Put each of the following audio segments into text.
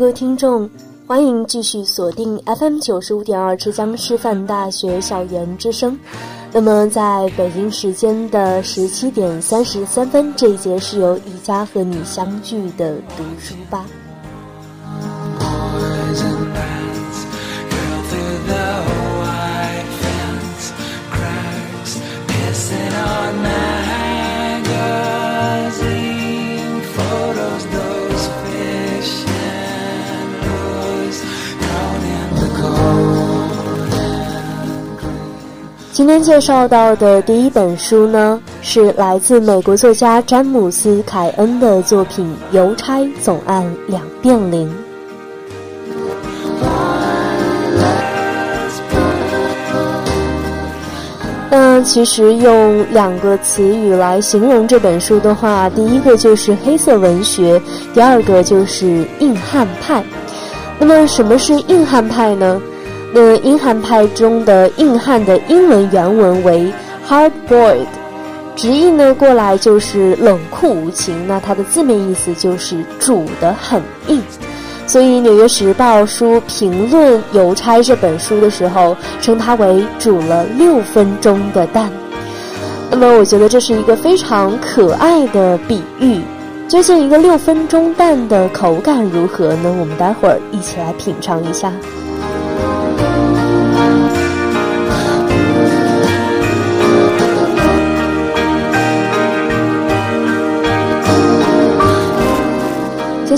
各位听众，欢迎继续锁定 FM 九十五点二浙江师范大学校园之声。那么，在北京时间的十七点三十三分，这一节是由宜家和你相聚的读书吧。今天介绍到的第一本书呢，是来自美国作家詹姆斯·凯恩的作品《邮差总按两遍铃》。那其实用两个词语来形容这本书的话，第一个就是黑色文学，第二个就是硬汉派。那么什么是硬汉派呢？那硬汉派中的硬汉的英文原文为 hard boiled，直译呢过来就是冷酷无情。那它的字面意思就是煮的很硬。所以《纽约时报》书评论《邮差》这本书的时候，称它为煮了六分钟的蛋。那么我觉得这是一个非常可爱的比喻。究竟一个六分钟蛋的口感如何呢？我们待会儿一起来品尝一下。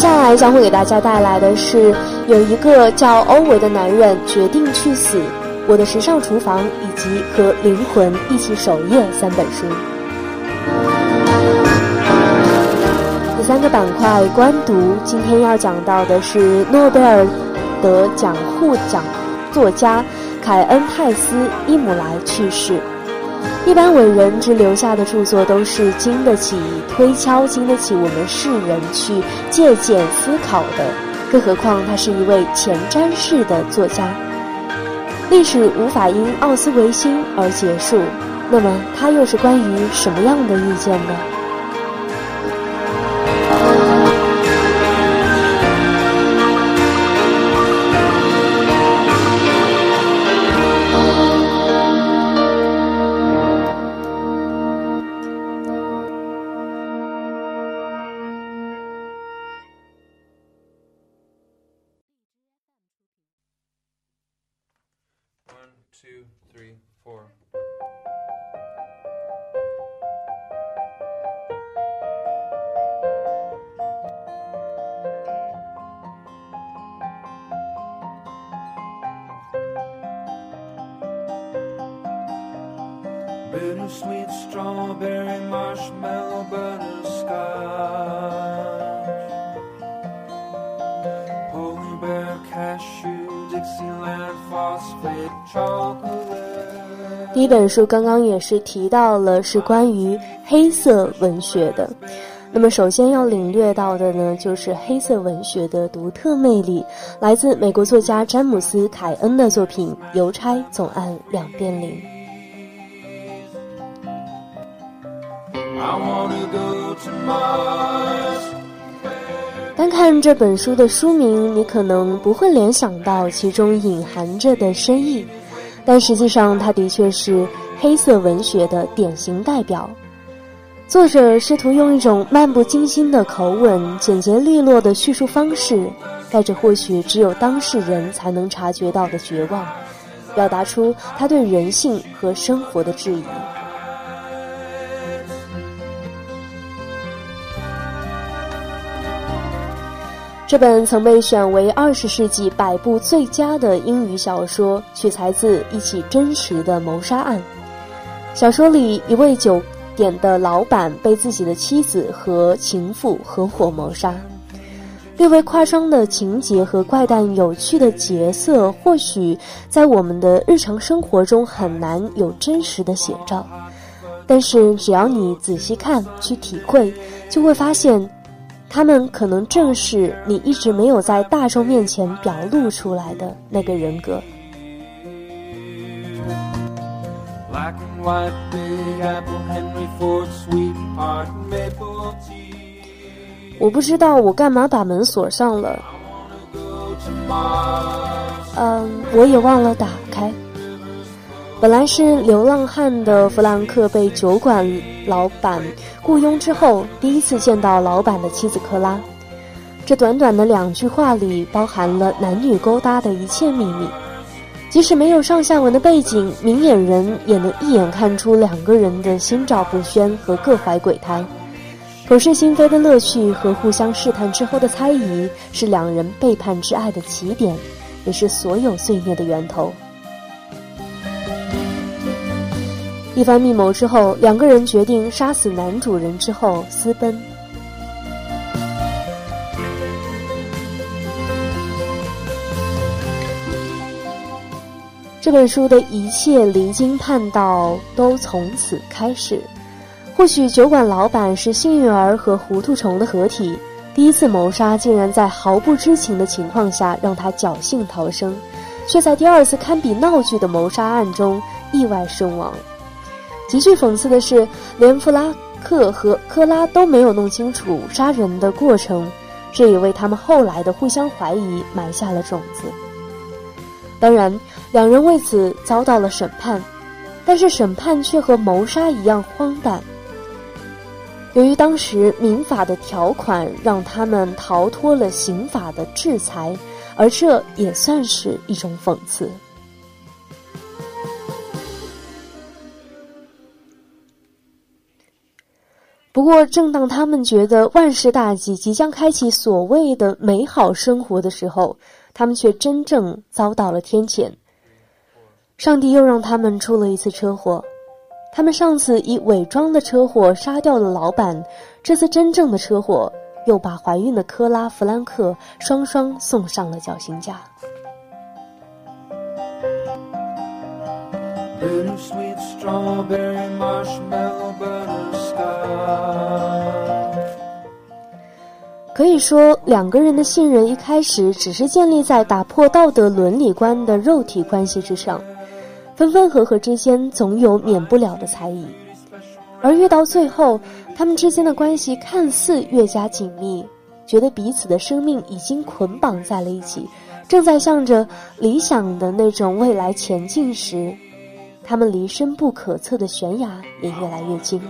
接下来将会给大家带来的是有一个叫欧维的男人决定去死，我的时尚厨房以及和灵魂一起守夜三本书。第三个板块官读，今天要讲到的是诺贝尔得奖获奖作家凯恩泰斯伊姆莱去世。一般伟人之留下的著作都是经得起推敲、经得起我们世人去借鉴思考的，更何况他是一位前瞻式的作家。历史无法因奥斯维辛而结束，那么他又是关于什么样的意见呢？第一本书刚刚也是提到了是关于黑色文学的那么首先要领略到的呢就是黑色文学的独特魅力来自美国作家詹姆斯凯恩的作品邮差总按两遍铃看这本书的书名，你可能不会联想到其中隐含着的深意，但实际上，它的确是黑色文学的典型代表。作者试图用一种漫不经心的口吻、简洁利落的叙述方式，带着或许只有当事人才能察觉到的绝望，表达出他对人性和生活的质疑。这本曾被选为二十世纪百部最佳的英语小说，取材自一起真实的谋杀案。小说里，一位酒店的老板被自己的妻子和情妇合伙谋杀。略微夸张的情节和怪诞有趣的角色，或许在我们的日常生活中很难有真实的写照，但是只要你仔细看、去体会，就会发现。他们可能正是你一直没有在大众面前表露出来的那个人格。我不知道我干嘛把门锁上了。嗯，我也忘了打开。本来是流浪汉的弗兰克被酒馆老板雇佣之后，第一次见到老板的妻子克拉。这短短的两句话里，包含了男女勾搭的一切秘密。即使没有上下文的背景，明眼人也能一眼看出两个人的心照不宣和各怀鬼胎。口是心非的乐趣和互相试探之后的猜疑，是两人背叛之爱的起点，也是所有罪孽的源头。一番密谋之后，两个人决定杀死男主人之后私奔。这本书的一切离经叛道都从此开始。或许酒馆老板是幸运儿和糊涂虫的合体，第一次谋杀竟然在毫不知情的情况下让他侥幸逃生，却在第二次堪比闹剧的谋杀案中意外身亡。极具讽刺的是，连弗拉克和克拉都没有弄清楚杀人的过程，这也为他们后来的互相怀疑埋下了种子。当然，两人为此遭到了审判，但是审判却和谋杀一样荒诞。由于当时民法的条款让他们逃脱了刑法的制裁，而这也算是一种讽刺。不过，正当他们觉得万事大吉，即将开启所谓的美好生活的时候，他们却真正遭到了天谴。上帝又让他们出了一次车祸。他们上次以伪装的车祸杀掉了老板，这次真正的车祸又把怀孕的科拉·弗兰克双双送上了绞刑架。可以说，两个人的信任一开始只是建立在打破道德伦理观的肉体关系之上，分分合合之间总有免不了的猜疑，而越到最后，他们之间的关系看似越加紧密，觉得彼此的生命已经捆绑在了一起，正在向着理想的那种未来前进时。他们离深不可测的悬崖也越来越近。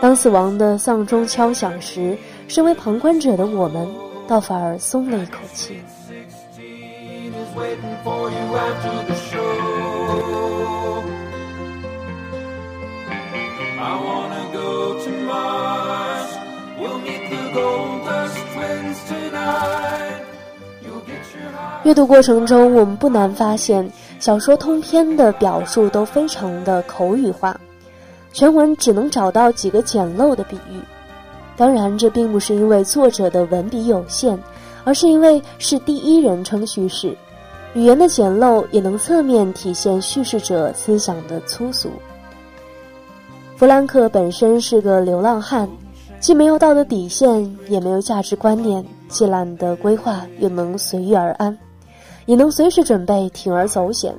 当死亡的丧钟敲响时，身为旁观者的我们，倒反而松了一口气。阅读过程中，我们不难发现，小说通篇的表述都非常的口语化，全文只能找到几个简陋的比喻。当然，这并不是因为作者的文笔有限，而是因为是第一人称叙事，语言的简陋也能侧面体现叙事者思想的粗俗。弗兰克本身是个流浪汉，既没有道德底线，也没有价值观念，既懒得规划，又能随遇而安。也能随时准备铤而走险。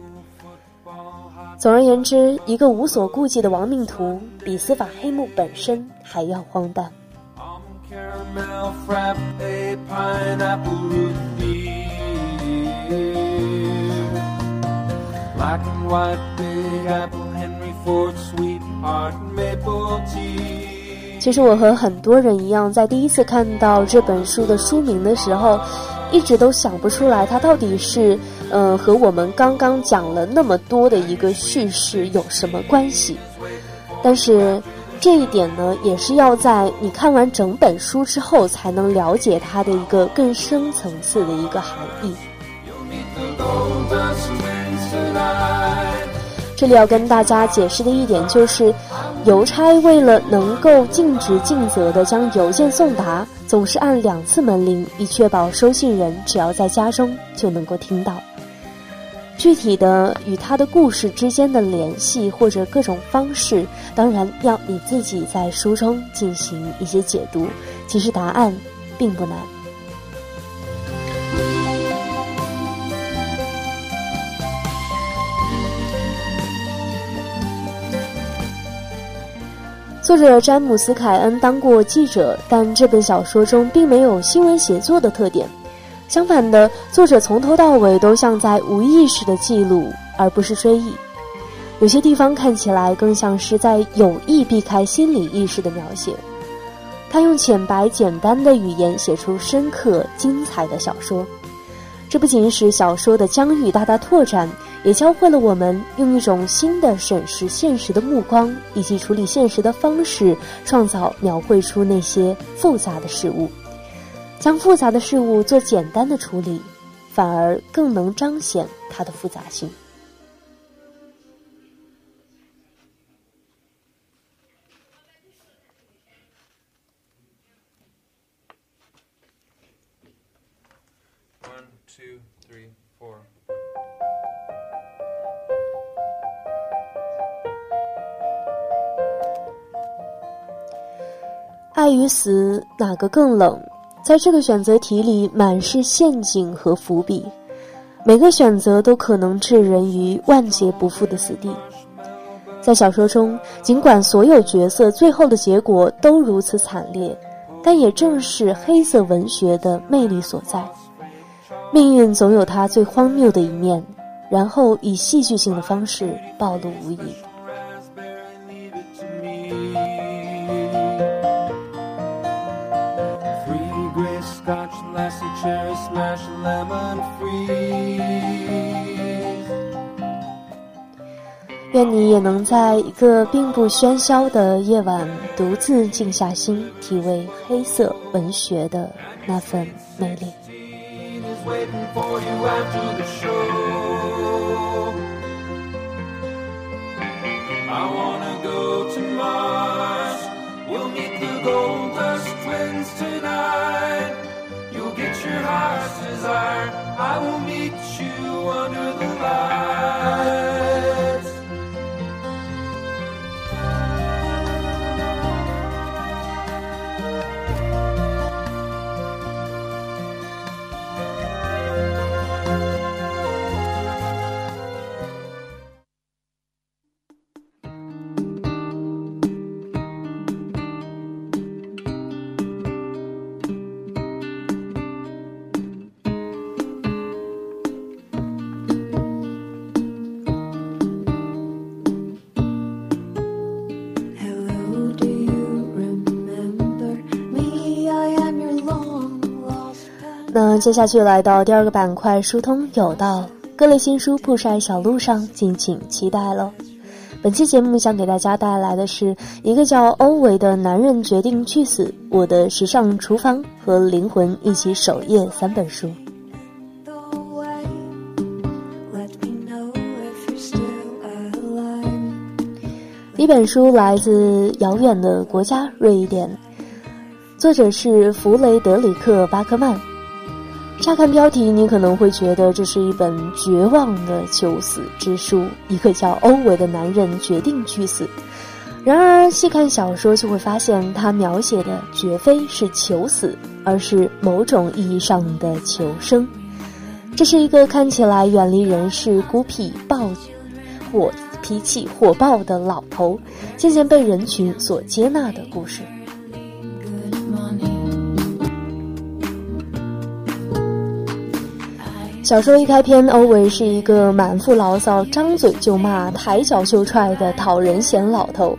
总而言之，一个无所顾忌的亡命徒，比司法黑幕本身还要荒诞。其实我和很多人一样，在第一次看到这本书的书名的时候。一直都想不出来，它到底是，呃，和我们刚刚讲了那么多的一个叙事有什么关系？但是这一点呢，也是要在你看完整本书之后才能了解它的一个更深层次的一个含义。这里要跟大家解释的一点就是，邮差为了能够尽职尽责地将邮件送达。总是按两次门铃，以确保收信人只要在家中就能够听到。具体的与他的故事之间的联系或者各种方式，当然要你自己在书中进行一些解读。其实答案并不难。作者詹姆斯·凯恩当过记者，但这本小说中并没有新闻写作的特点。相反的，作者从头到尾都像在无意识的记录，而不是追忆。有些地方看起来更像是在有意避开心理意识的描写。他用浅白简单的语言写出深刻精彩的小说，这不仅使小说的疆域大大拓展。也教会了我们用一种新的审视现实的目光，以及处理现实的方式，创造描绘出那些复杂的事物。将复杂的事物做简单的处理，反而更能彰显它的复杂性。爱与死，哪个更冷？在这个选择题里，满是陷阱和伏笔，每个选择都可能置人于万劫不复的死地。在小说中，尽管所有角色最后的结果都如此惨烈，但也正是黑色文学的魅力所在。命运总有它最荒谬的一面，然后以戏剧性的方式暴露无遗。愿你也能在一个并不喧嚣的夜晚，独自静下心，体味黑色文学的那份美丽。那接下去来到第二个板块，疏通有道各类新书铺晒小路上，敬请期待喽。本期节目想给大家带来的是一个叫欧维的男人决定去死，我的时尚厨房和灵魂一起守夜三本书。一本书来自遥远的国家瑞典，作者是弗雷德里克·巴克曼。乍看标题，你可能会觉得这是一本绝望的求死之书，一个叫欧维的男人决定去死。然而，细看小说就会发现，他描写的绝非是求死，而是某种意义上的求生。这是一个看起来远离人世、孤僻、暴火。脾气火爆的老头，渐渐被人群所接纳的故事。小说一开篇，欧维是一个满腹牢骚、张嘴就骂、抬脚就踹的讨人嫌老头。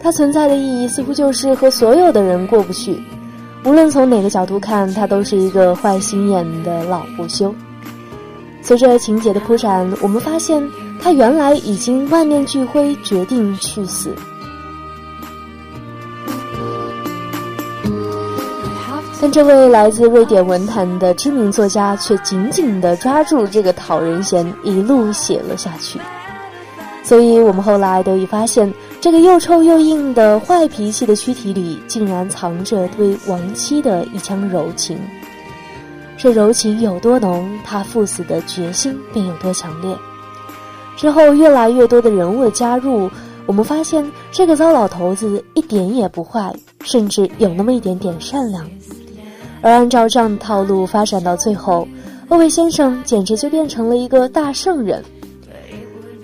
他存在的意义似乎就是和所有的人过不去。无论从哪个角度看，他都是一个坏心眼的老不休。随着情节的铺展，我们发现。他原来已经万念俱灰，决定去死。但这位来自瑞典文坛的知名作家却紧紧地抓住这个讨人嫌，一路写了下去。所以我们后来得以发现，这个又臭又硬的坏脾气的躯体里，竟然藏着对亡妻的一腔柔情。这柔情有多浓，他赴死的决心便有多强烈。之后，越来越多的人物加入，我们发现这个糟老头子一点也不坏，甚至有那么一点点善良。而按照这样的套路发展到最后，欧维先生简直就变成了一个大圣人。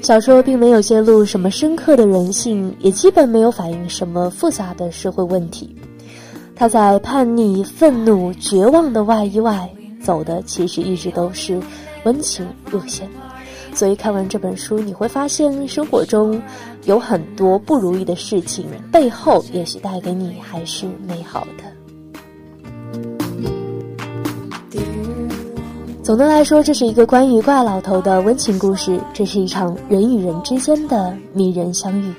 小说并没有揭露什么深刻的人性，也基本没有反映什么复杂的社会问题。他在叛逆、愤怒、绝望的外衣外，走的其实一直都是温情路线。所以看完这本书，你会发现生活中有很多不如意的事情，背后也许带给你还是美好的。总的来说，这是一个关于怪老头的温情故事，这是一场人与人之间的迷人相遇。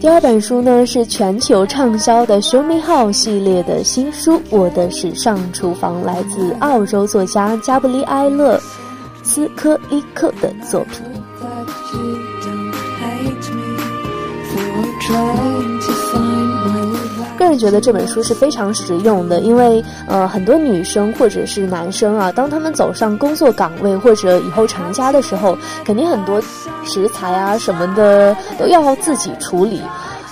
第二本书呢是全球畅销的《Show Me How》系列的新书，《我的时尚厨房》来自澳洲作家加布里埃勒·斯科利克的作品。个人觉得这本书是非常实用的，因为呃，很多女生或者是男生啊，当他们走上工作岗位或者以后成家的时候，肯定很多。食材啊什么的都要自己处理。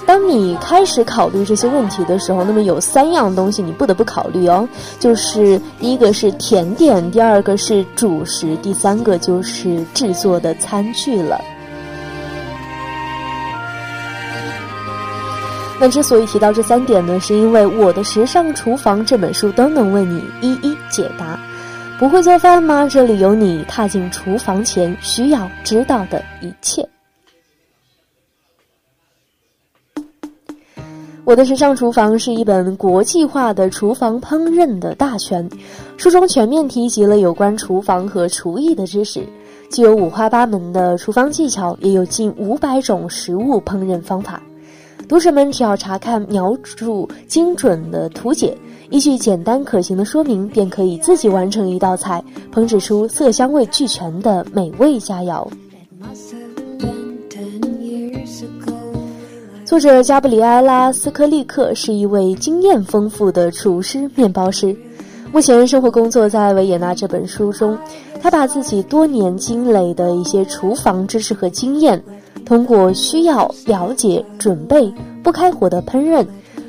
当你开始考虑这些问题的时候，那么有三样东西你不得不考虑哦，就是第一个是甜点，第二个是主食，第三个就是制作的餐具了。那之所以提到这三点呢，是因为《我的时尚厨房》这本书都能为你一一解答。不会做饭吗？这里有你踏进厨房前需要知道的一切。我的时尚厨房是一本国际化的厨房烹饪的大全，书中全面提及了有关厨房和厨艺的知识，既有五花八门的厨房技巧，也有近五百种食物烹饪方法。读者们只要查看描述精准的图解。依据简单可行的说明，便可以自己完成一道菜，烹制出色香味俱全的美味佳肴。作者加布里埃拉·斯科利克是一位经验丰富的厨师、面包师，目前生活工作在维也纳。这本书中，他把自己多年积累的一些厨房知识和经验，通过需要了解、准备、不开火的烹饪。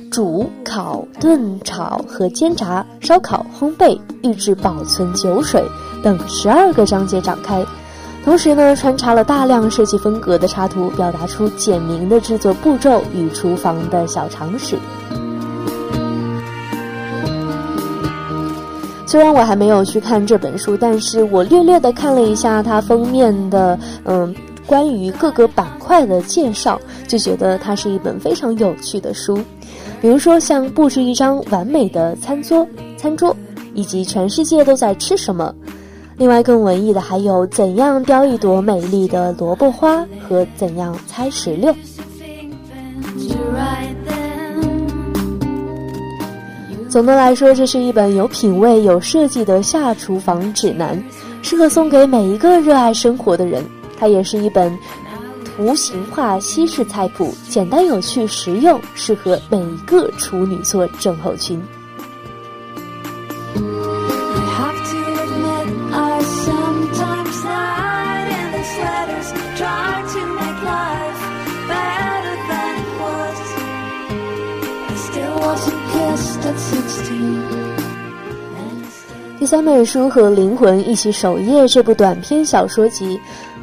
煮、烤、炖、炒和煎炸、烧烤、烘焙、预制、保存、酒水等十二个章节展开，同时呢，穿插了大量设计风格的插图，表达出简明的制作步骤与厨房的小常识。虽然我还没有去看这本书，但是我略略的看了一下它封面的，嗯。关于各个板块的介绍，就觉得它是一本非常有趣的书。比如说，像布置一张完美的餐桌，餐桌，以及全世界都在吃什么。另外，更文艺的还有怎样雕一朵美丽的萝卜花和怎样猜石榴。总的来说，这是一本有品味、有设计的下厨房指南，适合送给每一个热爱生活的人。它也是一本图形化西式菜谱，简单有趣、实用，适合每一个处女座症候群。第三本书和《灵魂一起守夜》这部短篇小说集，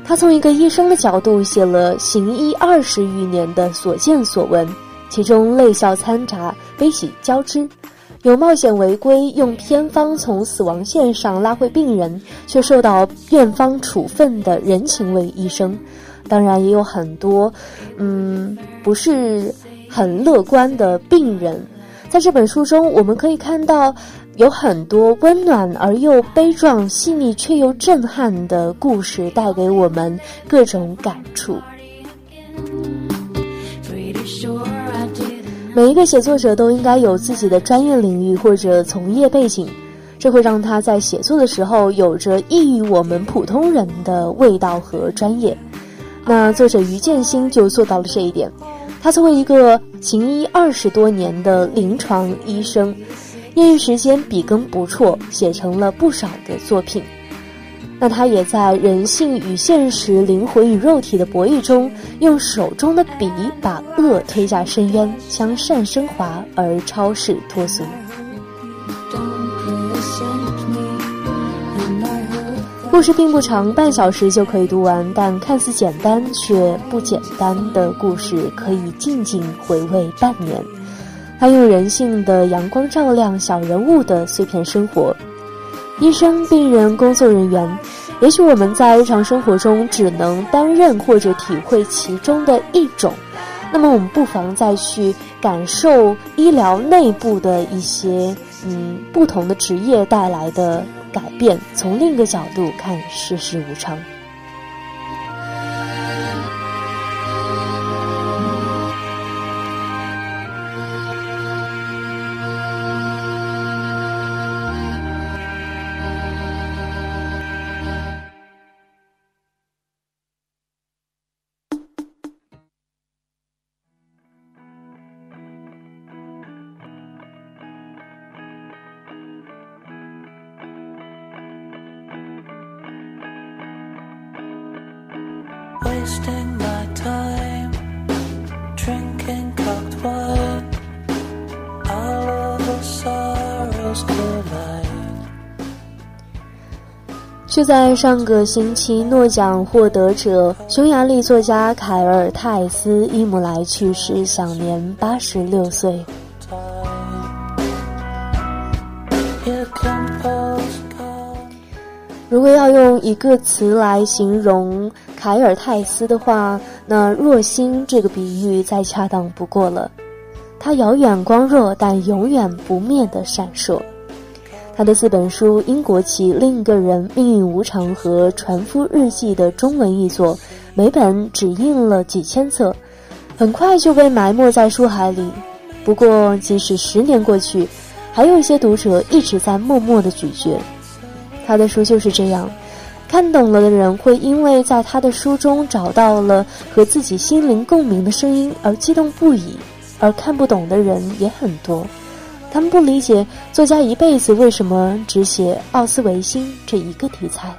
他从一个医生的角度写了行医二十余年的所见所闻，其中泪笑掺杂，悲喜交织，有冒险违规用偏方从死亡线上拉回病人，却受到院方处分的人情味医生，当然也有很多，嗯，不是很乐观的病人。在这本书中，我们可以看到有很多温暖而又悲壮、细腻却又震撼的故事，带给我们各种感触。每一个写作者都应该有自己的专业领域或者从业背景，这会让他在写作的时候有着异于我们普通人的味道和专业。那作者于建新就做到了这一点。他作为一个行医二十多年的临床医生，业余时间笔耕不辍，写成了不少的作品。那他也在人性与现实、灵魂与肉体的博弈中，用手中的笔把恶推下深渊，将善升华而超世脱俗。故事并不长，半小时就可以读完，但看似简单却不简单的故事，可以静静回味半年。他用人性的阳光照亮小人物的碎片生活，医生、病人、工作人员，也许我们在日常生活中只能担任或者体会其中的一种，那么我们不妨再去感受医疗内部的一些嗯不同的职业带来的。改变，从另一个角度看世事无常。就在上个星期，诺奖获得者匈牙利作家凯尔泰斯伊姆莱去世，享年八十六岁。一个词来形容凯尔泰斯的话，那“若星”这个比喻再恰当不过了。他遥远光弱，但永远不灭的闪烁。他的四本书《英国旗》《另一个人》《命运无常》和《船夫日记》的中文译作，每本只印了几千册，很快就被埋没在书海里。不过，即使十年过去，还有一些读者一直在默默的咀嚼。他的书就是这样，看懂了的人会因为在他的书中找到了和自己心灵共鸣的声音而激动不已，而看不懂的人也很多。他们不理解作家一辈子为什么只写奥斯维辛这一个题材。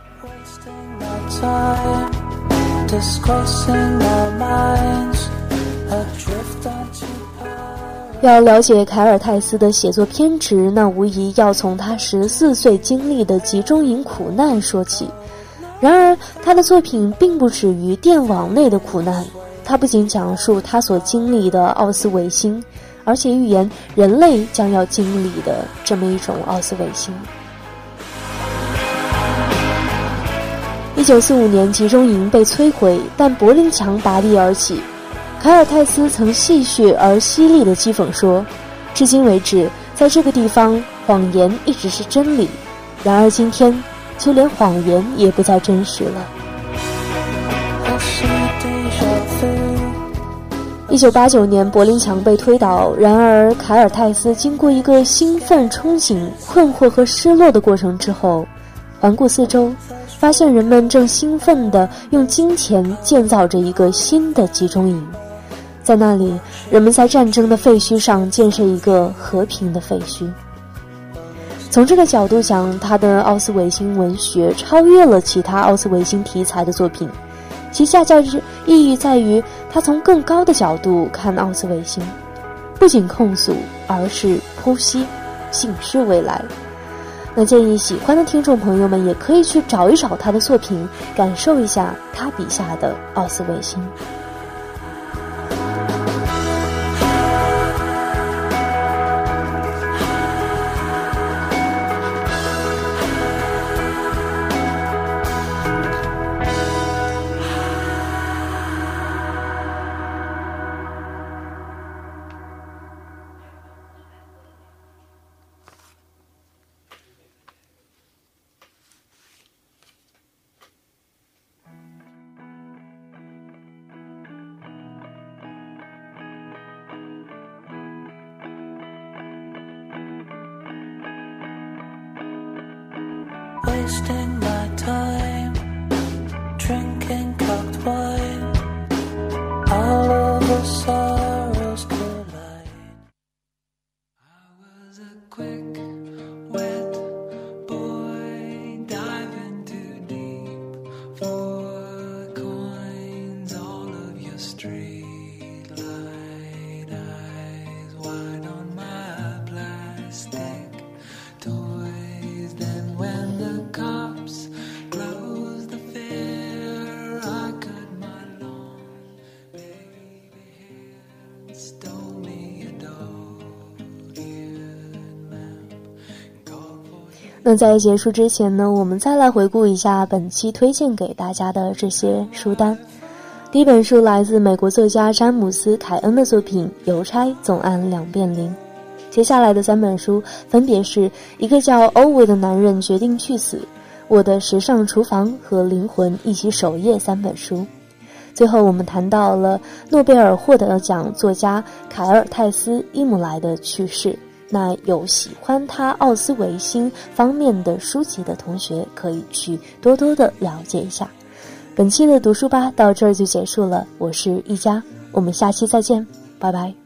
要了解凯尔泰斯的写作偏执，那无疑要从他十四岁经历的集中营苦难说起。然而，他的作品并不止于电网内的苦难，他不仅讲述他所经历的奥斯维辛。而且预言人类将要经历的这么一种奥斯维辛。一九四五年，集中营被摧毁，但柏林墙拔地而起。凯尔泰斯曾戏谑而犀利的讥讽说：“至今为止，在这个地方，谎言一直是真理。然而今天，就连谎言也不再真实了。”一九八九年，柏林墙被推倒。然而，凯尔泰斯经过一个兴奋、憧憬、困惑和失落的过程之后，环顾四周，发现人们正兴奋地用金钱建造着一个新的集中营。在那里，人们在战争的废墟上建设一个和平的废墟。从这个角度讲，他的奥斯维辛文学超越了其他奥斯维辛题材的作品。其下教之意义在于，他从更高的角度看奥斯维辛，不仅控诉，而是剖析、警示未来。那建议喜欢的听众朋友们也可以去找一找他的作品，感受一下他笔下的奥斯维辛。So. 那在结束之前呢，我们再来回顾一下本期推荐给大家的这些书单。第一本书来自美国作家詹姆斯·凯恩的作品《邮差总按两遍铃》。接下来的三本书分别是一个叫欧维的男人决定去死、我的时尚厨房和灵魂一起守夜三本书。最后，我们谈到了诺贝尔获得奖作家凯尔泰斯·伊姆莱的去世。那有喜欢他奥斯维辛方面的书籍的同学，可以去多多的了解一下。本期的读书吧到这儿就结束了，我是一佳，我们下期再见，拜拜。